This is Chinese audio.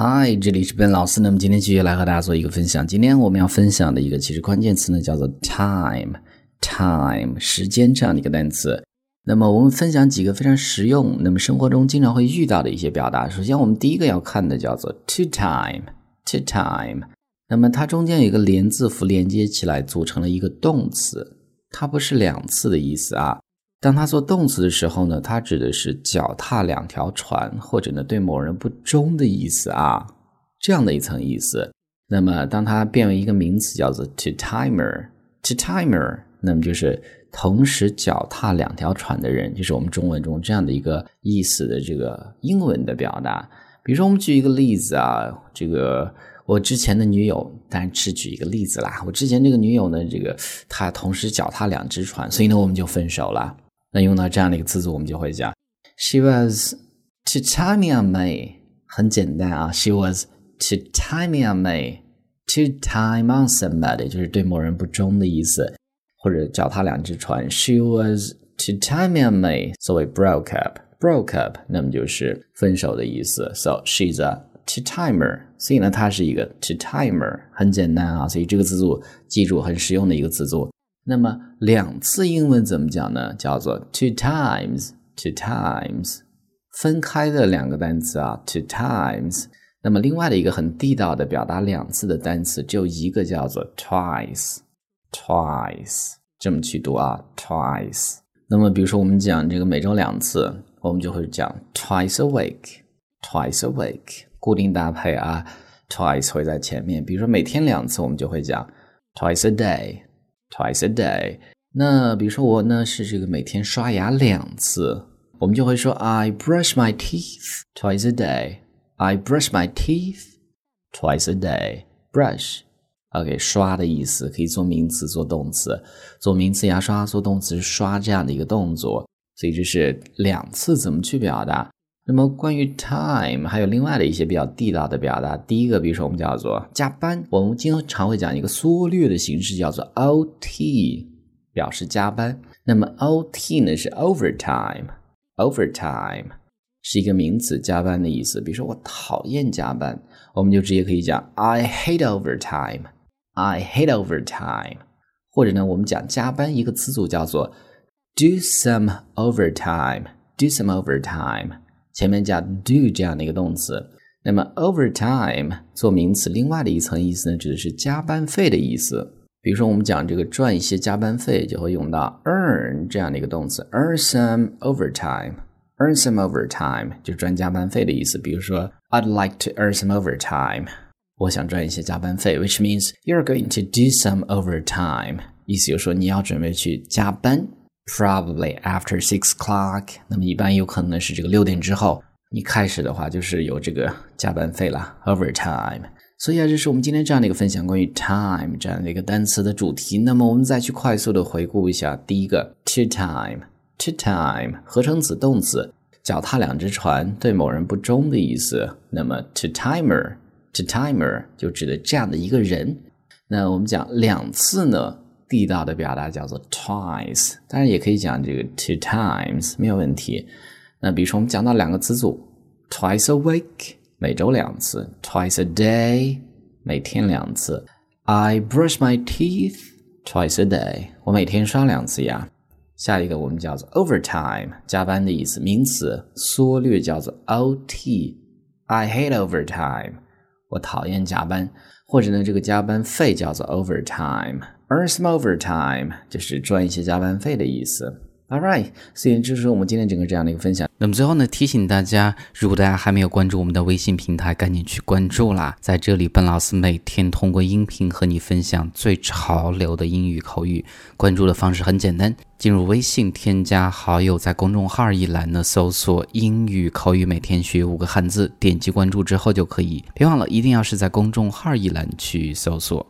嗨，这里是本老师。那么今天继续来和大家做一个分享。今天我们要分享的一个其实关键词呢，叫做 time，time 时间这样的一个单词。那么我们分享几个非常实用，那么生活中经常会遇到的一些表达。首先，我们第一个要看的叫做 to time，to time。那么它中间有一个连字符连接起来，组成了一个动词。它不是两次的意思啊。当它做动词的时候呢，它指的是脚踏两条船，或者呢对某人不忠的意思啊，这样的一层意思。那么当它变为一个名词，叫做 to timer，to timer，那么就是同时脚踏两条船的人，就是我们中文中这样的一个意思的这个英文的表达。比如说，我们举一个例子啊，这个我之前的女友，当然是举一个例子啦。我之前这个女友呢，这个她同时脚踏两只船，所以呢我们就分手了。那用到这样的一个词组，我们就会讲，She was to time me on me，很简单啊，She was to time me on me，to time on somebody 就是对某人不忠的意思，或者脚踏两只船，She was to time me on me，作为 broke up，broke up，那么就是分手的意思，So she's a to timer，所以呢，它是一个 to timer，很简单啊，所以这个词组记住很实用的一个词组。那么两次英文怎么讲呢？叫做 two times，two times，分开的两个单词啊，two times。那么另外的一个很地道的表达两次的单词，就一个叫做 twice，twice，这么去读啊，twice。那么比如说我们讲这个每周两次，我们就会讲 twice a week，twice a week，固定搭配啊，twice 会在前面。比如说每天两次，我们就会讲 twice a day。Twice a day。那比如说我呢是这个每天刷牙两次，我们就会说 I brush my teeth twice a day. I brush my teeth twice a day. Brush，OK，刷的意思可以做名词做动词，做名词牙刷做动词刷这样的一个动作，所以这是两次怎么去表达？那么关于 time 还有另外的一些比较地道的表达。第一个，比如说我们叫做加班，我们经常会讲一个缩略的形式，叫做 OT，表示加班。那么 OT 呢是 overtime，overtime 是一个名词，加班的意思。比如说我讨厌加班，我们就直接可以讲 I hate overtime，I hate overtime。或者呢，我们讲加班一个词组叫做 do some overtime，do some overtime。前面加 do 这样的一个动词，那么 overtime 做名词，另外的一层意思呢，指的是加班费的意思。比如说，我们讲这个赚一些加班费，就会用到 earn 这样的一个动词，earn some overtime，earn some overtime 就赚加班费的意思。比如说，I'd like to earn some overtime，我想赚一些加班费，which means you're going to do some overtime，意思就是说你要准备去加班。Probably after six o'clock，那么一般有可能是这个六点之后，你开始的话就是有这个加班费了，overtime。所以啊，这是我们今天这样的一个分享，关于 time 这样的一个单词的主题。那么我们再去快速的回顾一下，第一个 to time，to time 合成词动词，脚踏两只船，对某人不忠的意思。那么 to timer，to timer 就指的这样的一个人。那我们讲两次呢？地道的表达叫做 twice，当然也可以讲这个 two times，没有问题。那比如说我们讲到两个词组，twice a week，每周两次；twice a day，每天两次。I brush my teeth twice a day，我每天刷两次牙。下一个我们叫做 overtime，加班的意思，名词，缩略叫做 OT。I hate overtime，我讨厌加班。或者呢，这个加班费叫做 overtime Earn some overtime 就是赚一些加班费的意思。All right，所以这是我们今天整个这样的一个分享。那么最后呢，提醒大家，如果大家还没有关注我们的微信平台，赶紧去关注啦！在这里，本老师每天通过音频和你分享最潮流的英语口语。关注的方式很简单，进入微信，添加好友，在公众号一栏呢搜索“英语口语每天学五个汉字”，点击关注之后就可以。别忘了，一定要是在公众号一栏去搜索。